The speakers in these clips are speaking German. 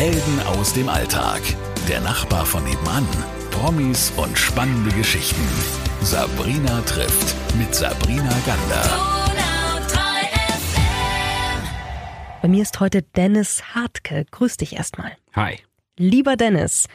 Helden aus dem Alltag. Der Nachbar von nebenan. Promis und spannende Geschichten. Sabrina trifft mit Sabrina Gander. Bei mir ist heute Dennis Hartke. Grüß dich erstmal. Hi. Lieber Dennis,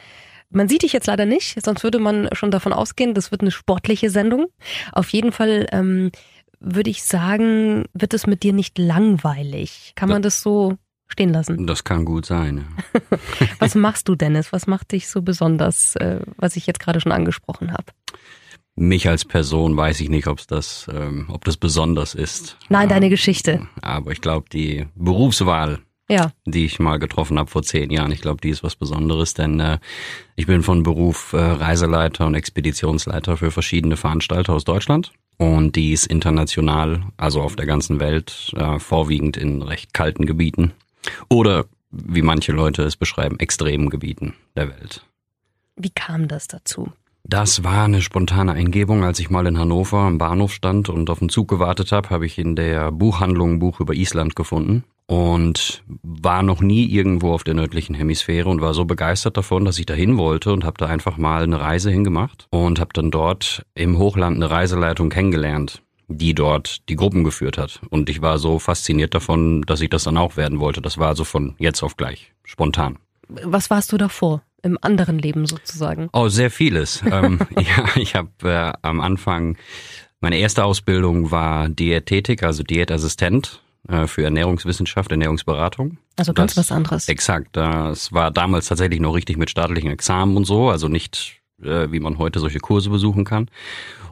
man sieht dich jetzt leider nicht, sonst würde man schon davon ausgehen, das wird eine sportliche Sendung. Auf jeden Fall ähm, würde ich sagen, wird es mit dir nicht langweilig. Kann man das so stehen lassen? Das kann gut sein. Ja. was machst du, Dennis? Was macht dich so besonders, äh, was ich jetzt gerade schon angesprochen habe? Mich als Person weiß ich nicht, ob das, ähm, ob das besonders ist. Nein, deine Geschichte. Aber ich glaube, die Berufswahl ja. die ich mal getroffen habe vor zehn Jahren. Ich glaube, die ist was Besonderes, denn äh, ich bin von Beruf äh, Reiseleiter und Expeditionsleiter für verschiedene Veranstalter aus Deutschland. Und die ist international, also auf der ganzen Welt, äh, vorwiegend in recht kalten Gebieten. Oder, wie manche Leute es beschreiben, extremen Gebieten der Welt. Wie kam das dazu? Das war eine spontane Eingebung. Als ich mal in Hannover am Bahnhof stand und auf den Zug gewartet habe, habe ich in der Buchhandlung ein Buch über Island gefunden und war noch nie irgendwo auf der nördlichen Hemisphäre und war so begeistert davon, dass ich dahin wollte und habe da einfach mal eine Reise hingemacht und habe dann dort im Hochland eine Reiseleitung kennengelernt, die dort die Gruppen geführt hat. Und ich war so fasziniert davon, dass ich das dann auch werden wollte. Das war also von jetzt auf gleich, spontan. Was warst du davor? Im anderen Leben sozusagen? Oh, sehr vieles. ähm, ja, ich habe äh, am Anfang, meine erste Ausbildung war Diätetik, also Diätassistent äh, für Ernährungswissenschaft, Ernährungsberatung. Also ganz das, was anderes. Exakt. Das war damals tatsächlich noch richtig mit staatlichen Examen und so, also nicht, äh, wie man heute solche Kurse besuchen kann.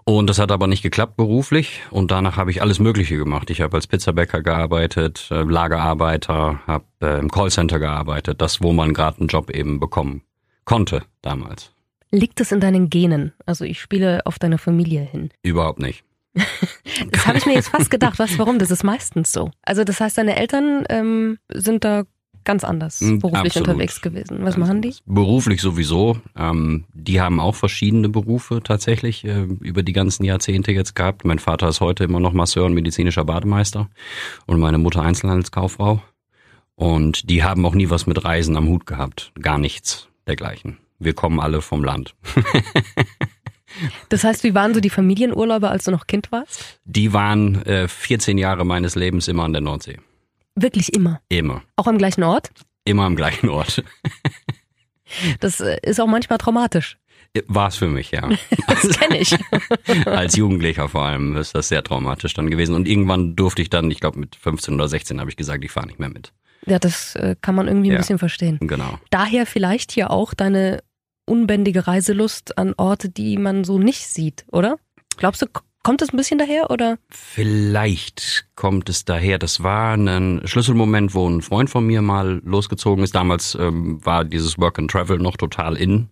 Und das hat aber nicht geklappt beruflich und danach habe ich alles Mögliche gemacht. Ich habe als Pizzabäcker gearbeitet, äh, Lagerarbeiter, habe im Callcenter gearbeitet, das, wo man gerade einen Job eben bekommen konnte damals. Liegt es in deinen Genen? Also ich spiele auf deine Familie hin. Überhaupt nicht. das habe ich mir jetzt fast gedacht. Was, warum? Das ist meistens so. Also das heißt, deine Eltern ähm, sind da ganz anders hm, beruflich Absolut. unterwegs gewesen. Was ganz machen die? Beruflich sowieso. Ähm, die haben auch verschiedene Berufe tatsächlich äh, über die ganzen Jahrzehnte jetzt gehabt. Mein Vater ist heute immer noch Masseur und medizinischer Bademeister und meine Mutter Einzelhandelskauffrau. Und die haben auch nie was mit Reisen am Hut gehabt. Gar nichts dergleichen. Wir kommen alle vom Land. Das heißt, wie waren so die Familienurlaube, als du noch Kind warst? Die waren äh, 14 Jahre meines Lebens immer an der Nordsee. Wirklich immer? Immer. Auch am gleichen Ort? Immer am gleichen Ort. Das äh, ist auch manchmal traumatisch. War es für mich, ja. Das kenne ich. Als Jugendlicher vor allem ist das sehr traumatisch dann gewesen. Und irgendwann durfte ich dann, ich glaube mit 15 oder 16 habe ich gesagt, ich fahre nicht mehr mit. Ja, das äh, kann man irgendwie ein ja, bisschen verstehen. Genau. Daher vielleicht hier auch deine unbändige Reiselust an Orte, die man so nicht sieht, oder? Glaubst du, kommt das ein bisschen daher oder? Vielleicht kommt es daher. Das war ein Schlüsselmoment, wo ein Freund von mir mal losgezogen ist. Damals ähm, war dieses Work and Travel noch total in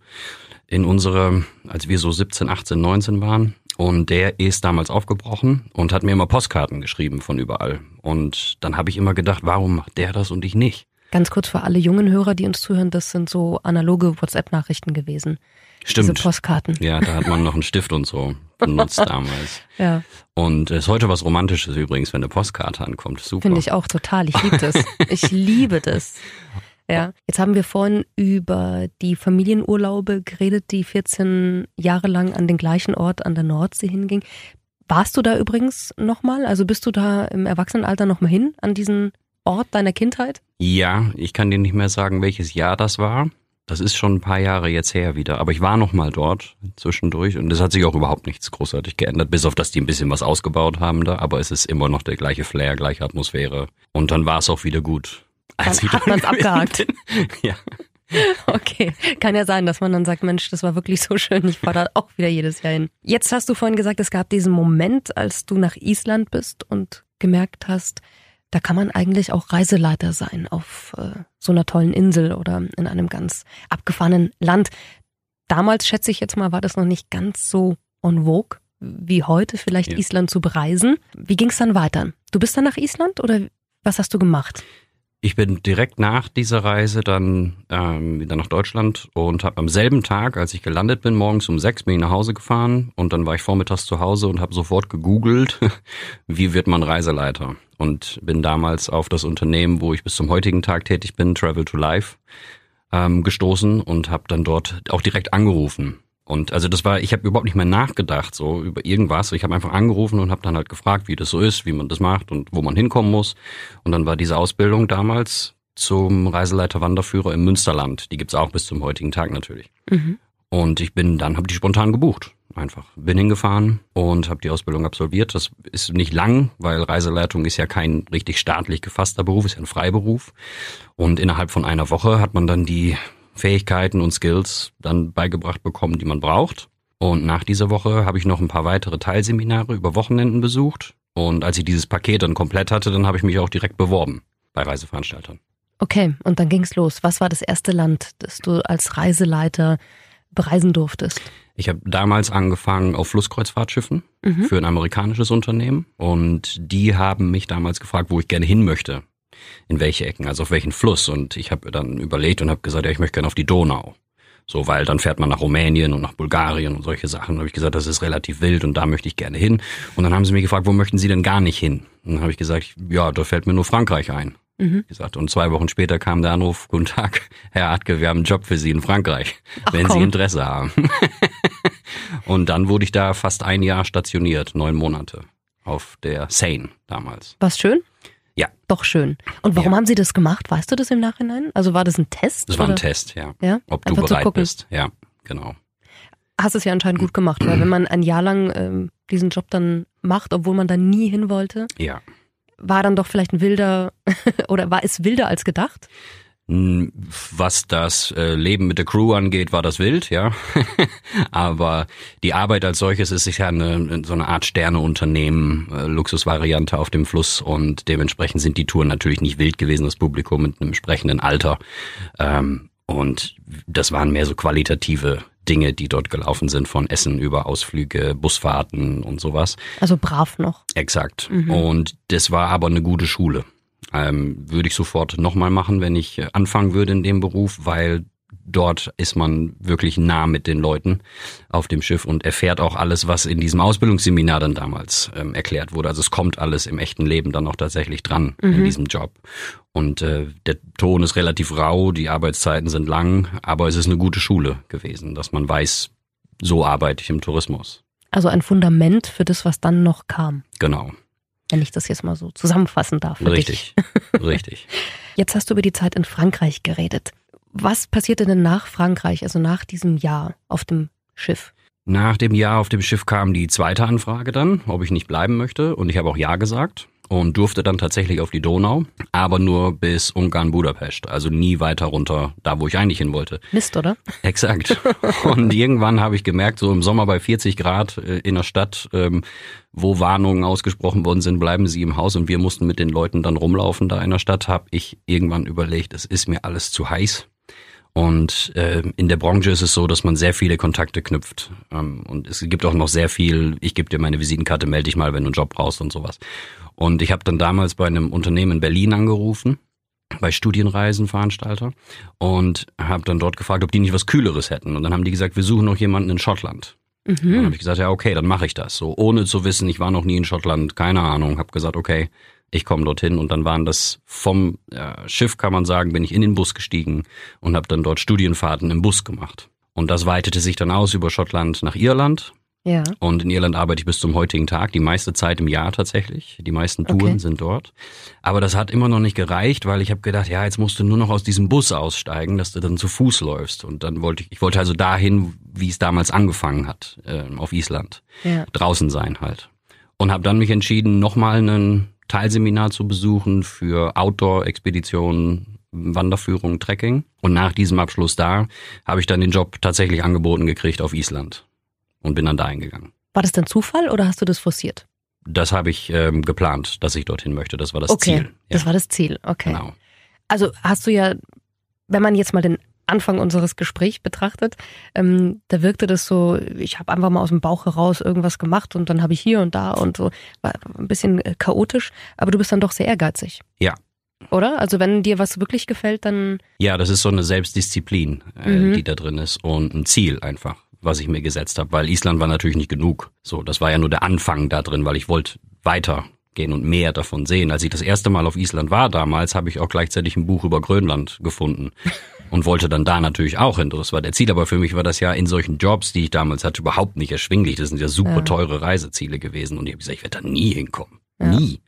in unsere, als wir so 17, 18, 19 waren. Und der ist damals aufgebrochen und hat mir immer Postkarten geschrieben von überall. Und dann habe ich immer gedacht, warum macht der das und ich nicht? Ganz kurz für alle jungen Hörer, die uns zuhören, das sind so analoge WhatsApp-Nachrichten gewesen. Stimmt. Diese Postkarten. Ja, da hat man noch einen Stift und so benutzt damals. Ja. Und es ist heute was Romantisches übrigens, wenn eine Postkarte ankommt. Super. Finde ich auch total. Ich liebe das. Ich liebe das. Ja. Jetzt haben wir vorhin über die Familienurlaube geredet, die 14 Jahre lang an den gleichen Ort an der Nordsee hinging. Warst du da übrigens nochmal? Also bist du da im Erwachsenenalter nochmal hin an diesen Ort deiner Kindheit? Ja, ich kann dir nicht mehr sagen, welches Jahr das war. Das ist schon ein paar Jahre jetzt her wieder. Aber ich war noch mal dort zwischendurch und es hat sich auch überhaupt nichts großartig geändert, bis auf dass die ein bisschen was ausgebaut haben da. Aber es ist immer noch der gleiche Flair, gleiche Atmosphäre. Und dann war es auch wieder gut. Als dann hat man es abgehakt. ja. Okay, kann ja sein, dass man dann sagt, Mensch, das war wirklich so schön, ich fahre da auch wieder jedes Jahr hin. Jetzt hast du vorhin gesagt, es gab diesen Moment, als du nach Island bist und gemerkt hast, da kann man eigentlich auch Reiseleiter sein auf äh, so einer tollen Insel oder in einem ganz abgefahrenen Land. Damals, schätze ich jetzt mal, war das noch nicht ganz so on vogue wie heute, vielleicht ja. Island zu bereisen. Wie ging es dann weiter? Du bist dann nach Island oder was hast du gemacht? Ich bin direkt nach dieser Reise dann ähm, wieder nach Deutschland und habe am selben Tag, als ich gelandet bin, morgens um sechs bin ich nach Hause gefahren und dann war ich vormittags zu Hause und habe sofort gegoogelt, wie wird man Reiseleiter und bin damals auf das Unternehmen, wo ich bis zum heutigen Tag tätig bin, Travel to Life, ähm, gestoßen und habe dann dort auch direkt angerufen. Und also das war, ich habe überhaupt nicht mehr nachgedacht so über irgendwas. Ich habe einfach angerufen und habe dann halt gefragt, wie das so ist, wie man das macht und wo man hinkommen muss. Und dann war diese Ausbildung damals zum Reiseleiter Wanderführer im Münsterland. Die gibt's auch bis zum heutigen Tag natürlich. Mhm. Und ich bin dann, habe die spontan gebucht. Einfach. Bin hingefahren und habe die Ausbildung absolviert. Das ist nicht lang, weil Reiseleitung ist ja kein richtig staatlich gefasster Beruf, ist ja ein Freiberuf. Und innerhalb von einer Woche hat man dann die Fähigkeiten und Skills dann beigebracht bekommen, die man braucht. Und nach dieser Woche habe ich noch ein paar weitere Teilseminare über Wochenenden besucht. Und als ich dieses Paket dann komplett hatte, dann habe ich mich auch direkt beworben bei Reiseveranstaltern. Okay, und dann ging's los. Was war das erste Land, das du als Reiseleiter bereisen durftest? Ich habe damals angefangen auf Flusskreuzfahrtschiffen Mhm. für ein amerikanisches Unternehmen und die haben mich damals gefragt, wo ich gerne hin möchte. In welche Ecken, also auf welchen Fluss. Und ich habe dann überlegt und habe gesagt, ja, ich möchte gerne auf die Donau. So, weil dann fährt man nach Rumänien und nach Bulgarien und solche Sachen. Da habe ich gesagt, das ist relativ wild und da möchte ich gerne hin. Und dann haben sie mich gefragt, wo möchten Sie denn gar nicht hin? Und dann habe ich gesagt, ja, da fällt mir nur Frankreich ein. Mhm. Gesagt. Und zwei Wochen später kam der Anruf, guten Tag, Herr Artke, wir haben einen Job für Sie in Frankreich, Ach, wenn komm. Sie Interesse haben. und dann wurde ich da fast ein Jahr stationiert, neun Monate, auf der Seine damals. War's schön? Ja. Doch schön. Und warum Ja. haben sie das gemacht? Weißt du das im Nachhinein? Also war das ein Test? Das war ein oder? Test, ja. Ja? Ob du Einfach zu bereit bist. Ja, genau. Hast es ja anscheinend gut gemacht, weil wenn man ein Jahr lang ähm, diesen Job dann macht, obwohl man da nie hin wollte, Ja. war dann doch vielleicht ein wilder oder war es wilder als gedacht? Hm, Was das äh, Leben mit der Crew angeht, war das wild, ja. Aber die Arbeit als solches ist sicher eine, so eine Art Sterneunternehmen, äh, Luxusvariante auf dem Fluss und dementsprechend sind die Touren natürlich nicht wild gewesen, das Publikum mit einem entsprechenden Alter. Ähm, und das waren mehr so qualitative Dinge, die dort gelaufen sind, von Essen über Ausflüge, Busfahrten und sowas. Also brav noch. Exakt. Mhm. Und das war aber eine gute Schule. Ähm, würde ich sofort nochmal machen, wenn ich äh, anfangen würde in dem Beruf, weil dort ist man wirklich nah mit den Leuten auf dem Schiff und erfährt auch alles, was in diesem Ausbildungsseminar dann damals ähm, erklärt wurde. Also es kommt alles im echten Leben dann auch tatsächlich dran in Mhm. diesem Job. Und äh, der Ton ist relativ rau, die Arbeitszeiten sind lang, aber es ist eine gute Schule gewesen, dass man weiß, so arbeite ich im Tourismus. Also ein Fundament für das, was dann noch kam. Genau. Wenn ich das jetzt mal so zusammenfassen darf. Für Dich. Richtig. Richtig. Jetzt hast du über die Zeit in Frankreich geredet. Was passierte denn nach Frankreich, also nach diesem Jahr auf dem Schiff? Nach dem Jahr auf dem Schiff kam die zweite Anfrage dann, ob ich nicht bleiben möchte. Und ich habe auch Ja gesagt und durfte dann tatsächlich auf die Donau, aber nur bis Ungarn-Budapest, also nie weiter runter, da wo ich eigentlich hin wollte. Mist, oder? Exakt. Und irgendwann habe ich gemerkt, so im Sommer bei 40 Grad äh, in der Stadt, ähm, wo Warnungen ausgesprochen worden sind, bleiben Sie im Haus und wir mussten mit den Leuten dann rumlaufen da in der Stadt, habe ich irgendwann überlegt, es ist mir alles zu heiß. Und äh, in der Branche ist es so, dass man sehr viele Kontakte knüpft. Ähm, und es gibt auch noch sehr viel, ich gebe dir meine Visitenkarte, melde dich mal, wenn du einen Job brauchst und sowas. Und ich habe dann damals bei einem Unternehmen in Berlin angerufen, bei Studienreisenveranstalter, und habe dann dort gefragt, ob die nicht was Kühleres hätten. Und dann haben die gesagt, wir suchen noch jemanden in Schottland. Dann Mhm. habe ich gesagt, ja okay, dann mache ich das. So ohne zu wissen, ich war noch nie in Schottland, keine Ahnung. Habe gesagt, okay, ich komme dorthin. Und dann waren das vom äh, Schiff, kann man sagen, bin ich in den Bus gestiegen und habe dann dort Studienfahrten im Bus gemacht. Und das weitete sich dann aus über Schottland nach Irland. Ja. Und in Irland arbeite ich bis zum heutigen Tag, die meiste Zeit im Jahr tatsächlich. Die meisten Touren Okay. sind dort. Aber das hat immer noch nicht gereicht, weil ich habe gedacht, ja, jetzt musst du nur noch aus diesem Bus aussteigen, dass du dann zu Fuß läufst. Und dann wollte ich, ich wollte also dahin, wie es damals angefangen hat, äh, auf Island. Ja. Draußen sein halt. Und habe dann mich entschieden, nochmal ein Teilseminar zu besuchen für Outdoor-Expeditionen, Wanderführung, Trekking. Und nach diesem Abschluss da habe ich dann den Job tatsächlich angeboten gekriegt auf Island und bin dann da eingegangen. War das denn Zufall oder hast du das forciert? Das habe ich ähm, geplant, dass ich dorthin möchte. Das war das okay, Ziel. Ja, das war das Ziel. Okay. genau. Also hast du ja, wenn man jetzt mal den Anfang unseres Gesprächs betrachtet, ähm, da wirkte das so, ich habe einfach mal aus dem Bauch heraus irgendwas gemacht und dann habe ich hier und da und so, war ein bisschen äh, chaotisch, aber du bist dann doch sehr ehrgeizig. Ja. Oder? Also wenn dir was wirklich gefällt, dann Ja, das ist so eine Selbstdisziplin, äh, Mhm. die da drin ist und ein Ziel einfach, was ich mir gesetzt habe, weil Island war natürlich nicht genug. So, das war ja nur der Anfang da drin, weil ich wollte weitergehen und mehr davon sehen. Als ich das erste Mal auf Island war damals, habe ich auch gleichzeitig ein Buch über Grönland gefunden und wollte dann da natürlich auch hin. Das war der Ziel, aber für mich war das ja in solchen Jobs, die ich damals hatte, überhaupt nicht erschwinglich. Das sind ja super ja. teure Reiseziele gewesen und ich habe gesagt, ich werde da nie hinkommen. Ja. Nie.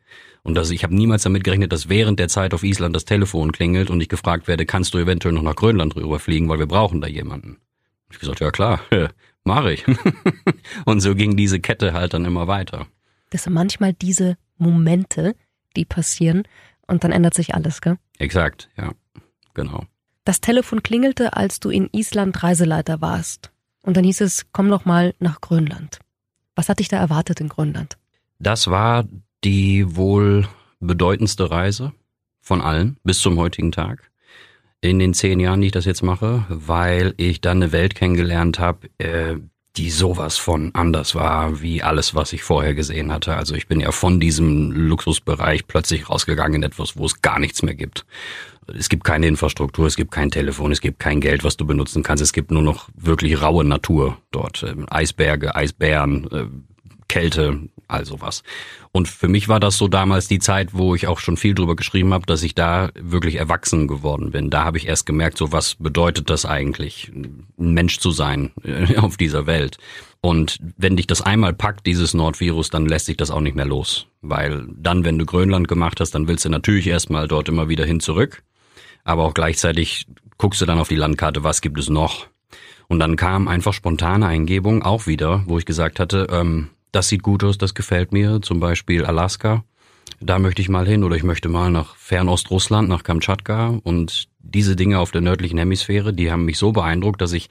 Und also ich habe niemals damit gerechnet, dass während der Zeit auf Island das Telefon klingelt und ich gefragt werde, kannst du eventuell noch nach Grönland rüberfliegen, weil wir brauchen da jemanden. Ich gesagt, ja klar, mache ich. und so ging diese Kette halt dann immer weiter. Das sind manchmal diese Momente, die passieren und dann ändert sich alles, gell? Exakt, ja, genau. Das Telefon klingelte, als du in Island Reiseleiter warst. Und dann hieß es, komm noch mal nach Grönland. Was hat dich da erwartet in Grönland? Das war die wohl bedeutendste Reise von allen bis zum heutigen Tag in den zehn Jahren, die ich das jetzt mache, weil ich dann eine Welt kennengelernt habe, äh, die sowas von anders war wie alles, was ich vorher gesehen hatte. Also ich bin ja von diesem Luxusbereich plötzlich rausgegangen in etwas, wo es gar nichts mehr gibt. Es gibt keine Infrastruktur, es gibt kein Telefon, es gibt kein Geld, was du benutzen kannst. Es gibt nur noch wirklich raue Natur dort. Ähm, Eisberge, Eisbären, äh, Kälte, all sowas. Und für mich war das so damals die Zeit, wo ich auch schon viel drüber geschrieben habe, dass ich da wirklich erwachsen geworden bin. Da habe ich erst gemerkt, so was bedeutet das eigentlich, ein Mensch zu sein äh, auf dieser Welt. Und wenn dich das einmal packt, dieses Nordvirus, dann lässt sich das auch nicht mehr los. Weil dann, wenn du Grönland gemacht hast, dann willst du natürlich erstmal dort immer wieder hin zurück. Aber auch gleichzeitig guckst du dann auf die Landkarte, was gibt es noch? Und dann kam einfach spontane Eingebung auch wieder, wo ich gesagt hatte, ähm, das sieht gut aus, das gefällt mir, zum Beispiel Alaska. Da möchte ich mal hin oder ich möchte mal nach Fernost-Russland, nach Kamtschatka und diese Dinge auf der nördlichen Hemisphäre, die haben mich so beeindruckt, dass ich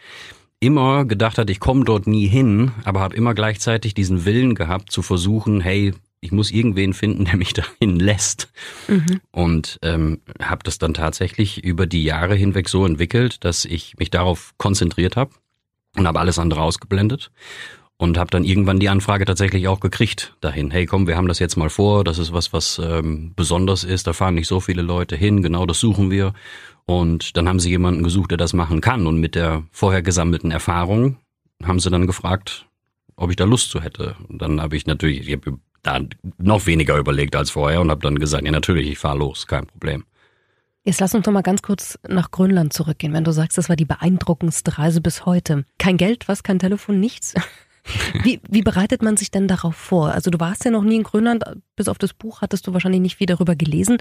immer gedacht hatte, ich komme dort nie hin, aber habe immer gleichzeitig diesen Willen gehabt zu versuchen, hey, ich muss irgendwen finden, der mich dahin lässt. Mhm. Und ähm, habe das dann tatsächlich über die Jahre hinweg so entwickelt, dass ich mich darauf konzentriert habe und habe alles andere ausgeblendet und habe dann irgendwann die Anfrage tatsächlich auch gekriegt dahin. Hey, komm, wir haben das jetzt mal vor. Das ist was, was ähm, besonders ist. Da fahren nicht so viele Leute hin. Genau, das suchen wir. Und dann haben sie jemanden gesucht, der das machen kann. Und mit der vorher gesammelten Erfahrung haben sie dann gefragt, ob ich da Lust zu hätte. Und dann habe ich natürlich, ich habe da noch weniger überlegt als vorher und habe dann gesagt, ja natürlich, ich fahre los, kein Problem. Jetzt lass uns doch mal ganz kurz nach Grönland zurückgehen. Wenn du sagst, das war die beeindruckendste Reise bis heute. Kein Geld, was, kein Telefon, nichts? Wie, wie bereitet man sich denn darauf vor? Also du warst ja noch nie in Grönland, bis auf das Buch hattest du wahrscheinlich nicht viel darüber gelesen,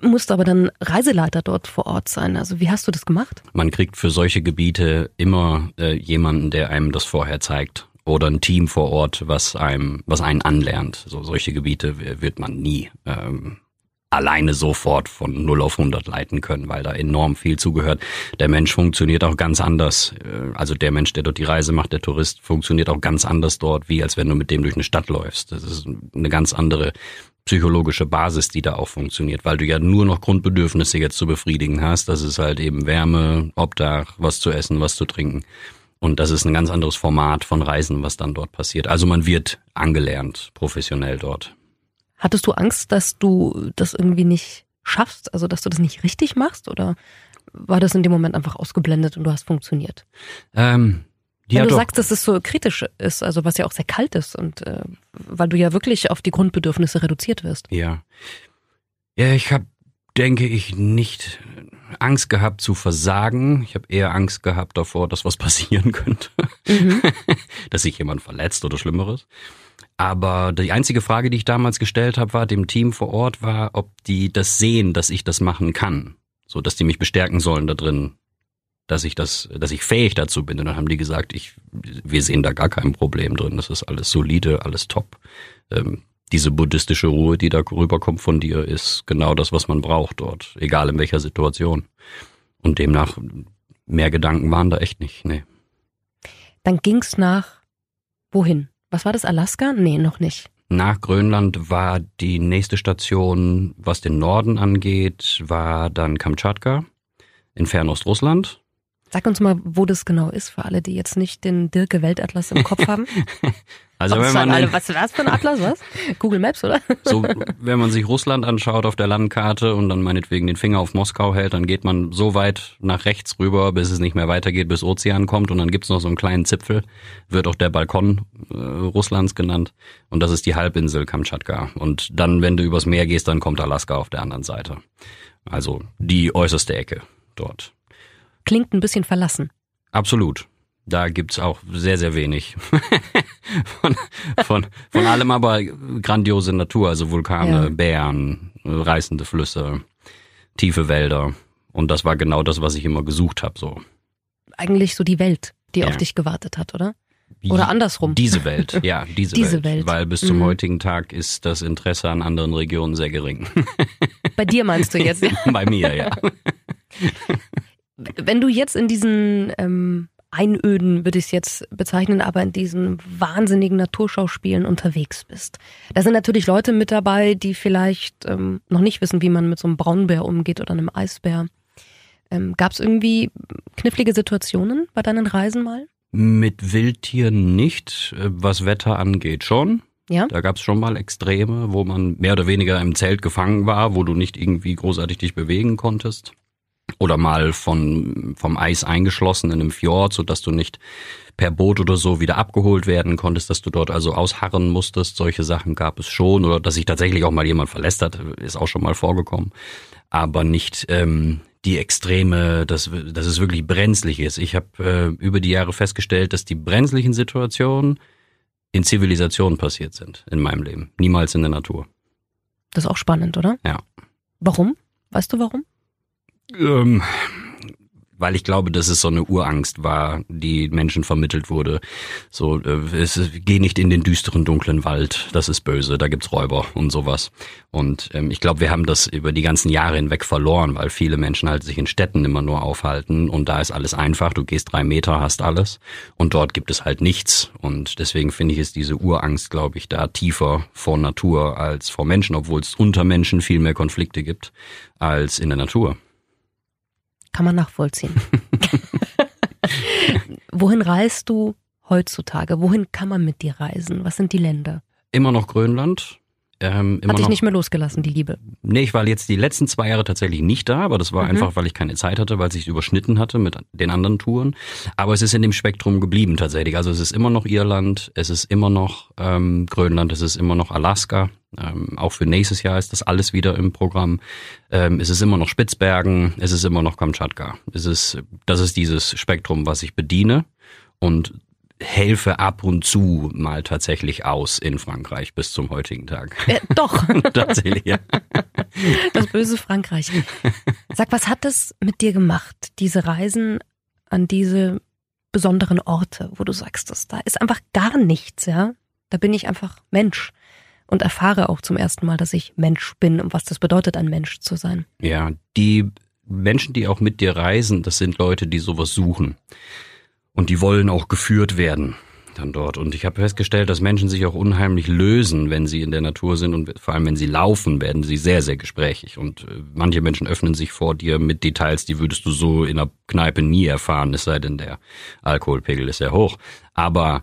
musst aber dann Reiseleiter dort vor Ort sein. Also wie hast du das gemacht? Man kriegt für solche Gebiete immer äh, jemanden, der einem das vorher zeigt oder ein Team vor Ort, was einem, was einen anlernt. So solche Gebiete wird man nie ähm, alleine sofort von 0 auf 100 leiten können, weil da enorm viel zugehört. Der Mensch funktioniert auch ganz anders. Äh, also der Mensch, der dort die Reise macht, der Tourist, funktioniert auch ganz anders dort, wie als wenn du mit dem durch eine Stadt läufst. Das ist eine ganz andere psychologische Basis, die da auch funktioniert, weil du ja nur noch Grundbedürfnisse jetzt zu befriedigen hast. Das ist halt eben Wärme, Obdach, was zu essen, was zu trinken. Und das ist ein ganz anderes Format von Reisen, was dann dort passiert. Also man wird angelernt, professionell dort. Hattest du Angst, dass du das irgendwie nicht schaffst, also dass du das nicht richtig machst oder war das in dem Moment einfach ausgeblendet und du hast funktioniert? Ähm, ja, Wenn du sagst, dass es so kritisch ist, also was ja auch sehr kalt ist und äh, weil du ja wirklich auf die Grundbedürfnisse reduziert wirst. Ja. Ja, ich habe, denke ich, nicht Angst gehabt zu versagen. Ich habe eher Angst gehabt davor, dass was passieren könnte. Mhm. dass sich jemand verletzt oder Schlimmeres. Aber die einzige Frage, die ich damals gestellt habe, war dem Team vor Ort, war, ob die das sehen, dass ich das machen kann. So, dass die mich bestärken sollen da drin, dass ich das, dass ich fähig dazu bin. Und dann haben die gesagt, ich, wir sehen da gar kein Problem drin. Das ist alles solide, alles top. Ähm, diese buddhistische Ruhe, die da rüberkommt von dir, ist genau das, was man braucht dort, egal in welcher Situation. Und demnach, mehr Gedanken waren da echt nicht, nee. Dann ging's nach wohin? Was war das, Alaska? Nee, noch nicht. Nach Grönland war die nächste Station, was den Norden angeht, war dann Kamtschatka in Fernost-Russland. Sag uns mal, wo das genau ist, für alle, die jetzt nicht den Dirke Weltatlas im Kopf haben. also wenn man alle, was was für ein Atlas, was? Google Maps, oder? so, wenn man sich Russland anschaut auf der Landkarte und dann meinetwegen den Finger auf Moskau hält, dann geht man so weit nach rechts rüber, bis es nicht mehr weitergeht, bis Ozean kommt und dann gibt's noch so einen kleinen Zipfel, wird auch der Balkon äh, Russlands genannt und das ist die Halbinsel Kamtschatka. Und dann, wenn du übers Meer gehst, dann kommt Alaska auf der anderen Seite. Also die äußerste Ecke dort. Klingt ein bisschen verlassen. Absolut. Da gibt's auch sehr, sehr wenig. von, von, von allem aber grandiose Natur, also Vulkane, Ja. Bären, reißende Flüsse, tiefe Wälder. Und das war genau das, was ich immer gesucht habe. So. Eigentlich so die Welt, die Ja. auf dich gewartet hat, oder? Oder andersrum. Diese Welt, ja, diese, Diese Welt. Welt. Weil bis zum Mhm. heutigen Tag ist das Interesse an anderen Regionen sehr gering. Bei dir meinst du jetzt, ja? Bei mir, ja. Wenn du jetzt in diesen ähm, Einöden, würde ich es jetzt bezeichnen, aber in diesen wahnsinnigen Naturschauspielen unterwegs bist. Da sind natürlich Leute mit dabei, die vielleicht ähm, noch nicht wissen, wie man mit so einem Braunbär umgeht oder einem Eisbär. Ähm, Gab es irgendwie knifflige Situationen bei deinen Reisen mal? Mit Wildtieren nicht, äh, was Wetter angeht schon. Ja? Da gab's schon mal Extreme, wo man mehr oder weniger im Zelt gefangen war, wo du nicht irgendwie großartig dich bewegen konntest. Oder mal von, vom Eis eingeschlossen in einem Fjord, sodass du nicht per Boot oder so wieder abgeholt werden konntest, dass du dort also ausharren musstest. Solche Sachen gab es schon. Oder dass sich tatsächlich auch mal jemand verlässt hat, ist auch schon mal vorgekommen. Aber nicht ähm, die Extreme, dass, dass es wirklich brenzlig ist. Ich habe äh, über die Jahre festgestellt, dass die brenzlichen Situationen in Zivilisationen passiert sind in meinem Leben. Niemals in der Natur. Das ist auch spannend, oder? Ja. Warum? Weißt du warum? Ähm, weil ich glaube, dass es so eine Urangst war, die Menschen vermittelt wurde. So, äh, es, geh nicht in den düsteren, dunklen Wald, das ist böse, da gibt's Räuber und sowas. Und ähm, ich glaube, wir haben das über die ganzen Jahre hinweg verloren, weil viele Menschen halt sich in Städten immer nur aufhalten und da ist alles einfach, du gehst drei Meter, hast alles und dort gibt es halt nichts. Und deswegen finde ich, ist diese Urangst, glaube ich, da tiefer vor Natur als vor Menschen, obwohl es unter Menschen viel mehr Konflikte gibt als in der Natur. Kann man nachvollziehen. Wohin reist du heutzutage? Wohin kann man mit dir reisen? Was sind die Länder? Immer noch Grönland. Ähm, immer Hat dich noch, nicht mehr losgelassen, die Liebe. Nee, ich war jetzt die letzten zwei Jahre tatsächlich nicht da, aber das war Mhm. einfach, weil ich keine Zeit hatte, weil sich überschnitten hatte mit den anderen Touren. Aber es ist in dem Spektrum geblieben tatsächlich. Also es ist immer noch Irland, es ist immer noch ähm, Grönland, es ist immer noch Alaska. Ähm, auch für nächstes Jahr ist das alles wieder im Programm. Ähm, es ist immer noch Spitzbergen, es ist immer noch Kamtschatka. Es ist, das ist dieses Spektrum, was ich bediene und helfe ab und zu mal tatsächlich aus in Frankreich bis zum heutigen Tag. Äh, doch, tatsächlich, ja. das böse Frankreich. Sag, was hat das mit dir gemacht, diese Reisen an diese besonderen Orte, wo du sagst, das, da ist einfach gar nichts, ja? Da bin ich einfach Mensch und erfahre auch zum ersten Mal, dass ich Mensch bin und was das bedeutet, ein Mensch zu sein. Ja, die Menschen, die auch mit dir reisen, das sind Leute, die sowas suchen. Und die wollen auch geführt werden dann dort. Und ich habe festgestellt, dass Menschen sich auch unheimlich lösen, wenn sie in der Natur sind und vor allem wenn sie laufen, werden sie sehr, sehr gesprächig. Und äh, manche Menschen öffnen sich vor dir mit Details, die würdest du so in einer Kneipe nie erfahren, es sei denn, der Alkoholpegel ist sehr hoch. Aber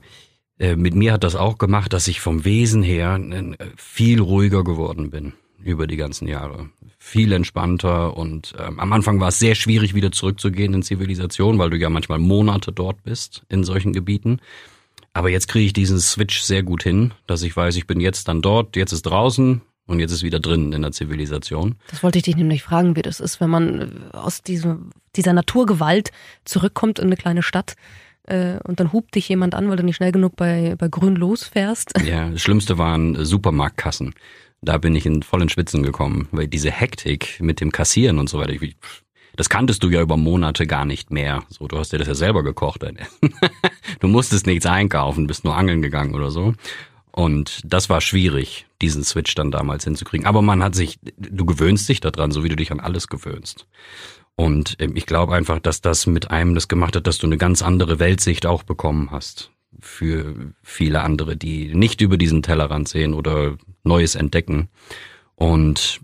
äh, mit mir hat das auch gemacht, dass ich vom Wesen her äh, viel ruhiger geworden bin über die ganzen Jahre. Viel entspannter und ähm, am Anfang war es sehr schwierig, wieder zurückzugehen in Zivilisation, weil du ja manchmal Monate dort bist in solchen Gebieten. Aber jetzt kriege ich diesen Switch sehr gut hin, dass ich weiß, ich bin jetzt dann dort, jetzt ist draußen und jetzt ist wieder drin in der Zivilisation. Das wollte ich dich nämlich fragen, wie das ist, wenn man äh, aus diesem, dieser Naturgewalt zurückkommt in eine kleine Stadt äh, und dann hupt dich jemand an, weil du nicht schnell genug bei, bei Grün losfährst. Ja, das Schlimmste waren äh, Supermarktkassen. Da bin ich in vollen Schwitzen gekommen, weil diese Hektik mit dem Kassieren und so weiter, ich, das kanntest du ja über Monate gar nicht mehr. So, du hast dir das ja selber gekocht. du musstest nichts einkaufen, bist nur angeln gegangen oder so. Und das war schwierig, diesen Switch dann damals hinzukriegen. Aber man hat sich, du gewöhnst dich daran, so wie du dich an alles gewöhnst. Und ähm, ich glaube einfach, dass das mit einem das gemacht hat, dass du eine ganz andere Weltsicht auch bekommen hast. Für viele andere, die nicht über diesen Tellerrand sehen oder Neues entdecken. Und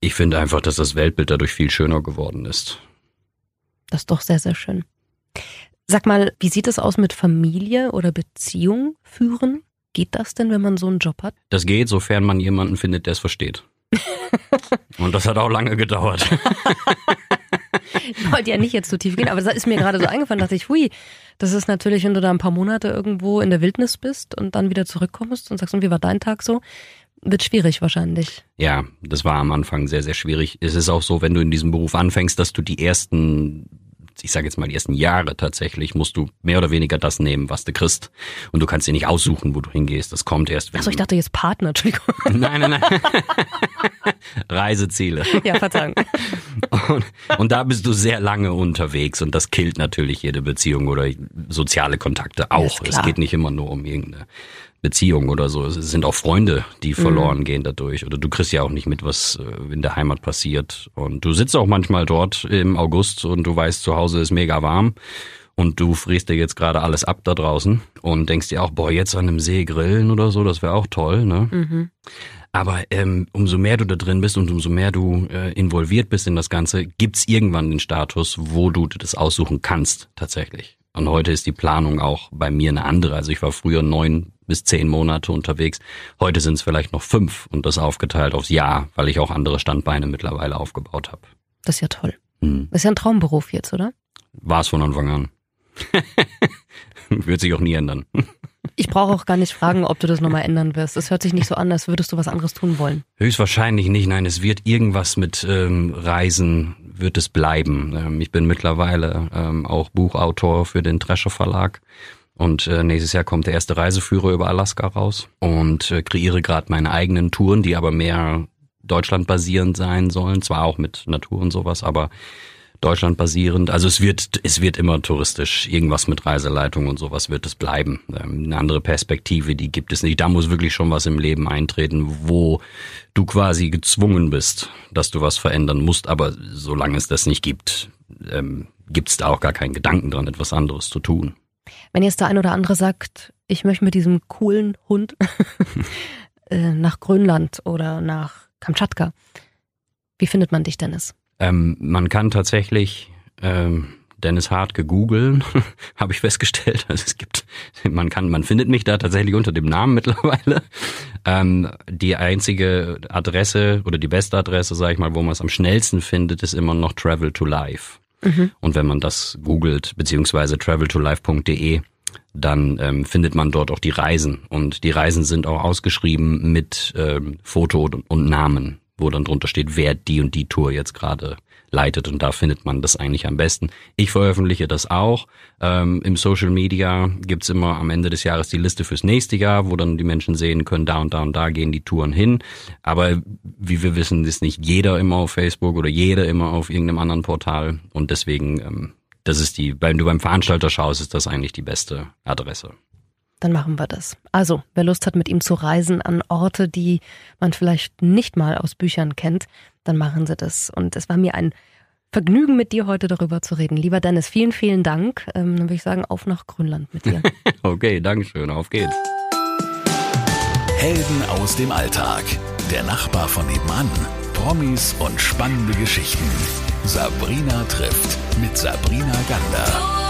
ich finde einfach, dass das Weltbild dadurch viel schöner geworden ist. Das ist doch sehr, sehr schön. Sag mal, wie sieht es aus mit Familie oder Beziehung führen? Geht das denn, wenn man so einen Job hat? Das geht, sofern man jemanden findet, der es versteht. Und das hat auch lange gedauert. Ich wollte ja nicht jetzt so tief gehen, aber das ist mir gerade so eingefallen, dachte ich, hui, das ist natürlich, wenn du da ein paar Monate irgendwo in der Wildnis bist und dann wieder zurückkommst und sagst, und wie war dein Tag so? Wird schwierig wahrscheinlich. Ja, das war am Anfang sehr, sehr schwierig. Es ist auch so, wenn du in diesem Beruf anfängst, dass du die ersten ich sage jetzt mal, die ersten Jahre tatsächlich, musst du mehr oder weniger das nehmen, was du kriegst. Und du kannst dir nicht aussuchen, wo du hingehst. Das kommt erst, wenn Achso, ich dachte jetzt Partner, Entschuldigung. Nein, nein, nein. Reiseziele. Ja, Verzeihung. Und, und da bist du sehr lange unterwegs und das killt natürlich jede Beziehung oder soziale Kontakte auch. ist es geht nicht immer nur um irgendeine Beziehung oder so. Es sind auch Freunde, die verloren gehen dadurch. Oder du kriegst ja auch nicht mit, was äh, in der Heimat passiert. Und du sitzt auch manchmal dort im August und du weißt, zu Hause ist mega warm. Und du frierst dir jetzt gerade alles ab da draußen und denkst dir auch, boah, jetzt an einem See grillen oder so, das wäre auch toll, ne? Mhm. Aber ähm, umso mehr du da drin bist und umso mehr du äh, involviert bist in das Ganze, gibt's irgendwann den Status, wo du das aussuchen kannst, tatsächlich. Und heute ist die Planung auch bei mir eine andere. Also ich war früher neun bis zehn Monate unterwegs. Heute sind es vielleicht noch fünf und das aufgeteilt aufs Jahr, weil ich auch andere Standbeine mittlerweile aufgebaut habe. Das ist ja toll. Hm. Das ist ja ein Traumberuf jetzt, oder? War es von Anfang an. Wird sich auch nie ändern. Ich brauche auch gar nicht fragen, ob du das nochmal ändern wirst. Es hört sich nicht so an, als würdest du was anderes tun wollen. Höchstwahrscheinlich nicht. Nein, es wird irgendwas mit ähm, Reisen, wird es bleiben. Ähm, ich bin mittlerweile ähm, auch Buchautor für den Drescher Verlag. Und äh, nächstes Jahr kommt der erste Reiseführer über Alaska raus und äh, kreiere gerade meine eigenen Touren, die aber mehr deutschlandbasierend sein sollen. Zwar auch mit Natur und sowas, aber deutschlandbasierend. Also es wird, es wird immer touristisch. Irgendwas mit Reiseleitung und sowas wird es bleiben. Ähm, eine andere Perspektive, die gibt es nicht. Da muss wirklich schon was im Leben eintreten, wo du quasi gezwungen bist, dass du was verändern musst. Aber solange es das nicht gibt, ähm, gibt es da auch gar keinen Gedanken dran, etwas anderes zu tun. Wenn jetzt der ein oder andere sagt, ich möchte mit diesem coolen Hund äh, nach Grönland oder nach Kamtschatka, wie findet man dich, Dennis? Ähm, man kann tatsächlich ähm, Dennis Hartke googeln, habe ich festgestellt. Also es gibt, man kann, man findet mich da tatsächlich unter dem Namen mittlerweile. Ähm, die einzige Adresse oder die beste Adresse, sage ich mal, wo man es am schnellsten findet, ist immer noch Travel to Life. Und wenn man das googelt, beziehungsweise traveltolife.de, dann ähm, findet man dort auch die Reisen. Und die Reisen sind auch ausgeschrieben mit ähm, Foto und, und Namen, wo dann drunter steht, wer die und die Tour jetzt gerade leitet. Und da findet man das eigentlich am besten. Ich veröffentliche das auch. Ähm, Im Social Media gibt's immer am Ende des Jahres die Liste fürs nächste Jahr, wo dann die Menschen sehen können, da und da und da gehen die Touren hin. Aber wie wir wissen, ist nicht jeder immer auf Facebook oder jeder immer auf irgendeinem anderen Portal. Und deswegen, ähm, das ist die, wenn du beim Veranstalter schaust, ist das eigentlich die beste Adresse. Dann machen wir das. Also, wer Lust hat, mit ihm zu reisen an Orte, die man vielleicht nicht mal aus Büchern kennt, dann machen Sie das. Und es war mir ein Vergnügen, mit dir heute darüber zu reden. Lieber Dennis, vielen, vielen Dank. Ähm, dann würde ich sagen, auf nach Grönland mit dir. Okay, Dankeschön, auf geht's. Helden aus dem Alltag. Der Nachbar von nebenan. Promis und spannende Geschichten. Sabrina trifft mit Sabrina Gander.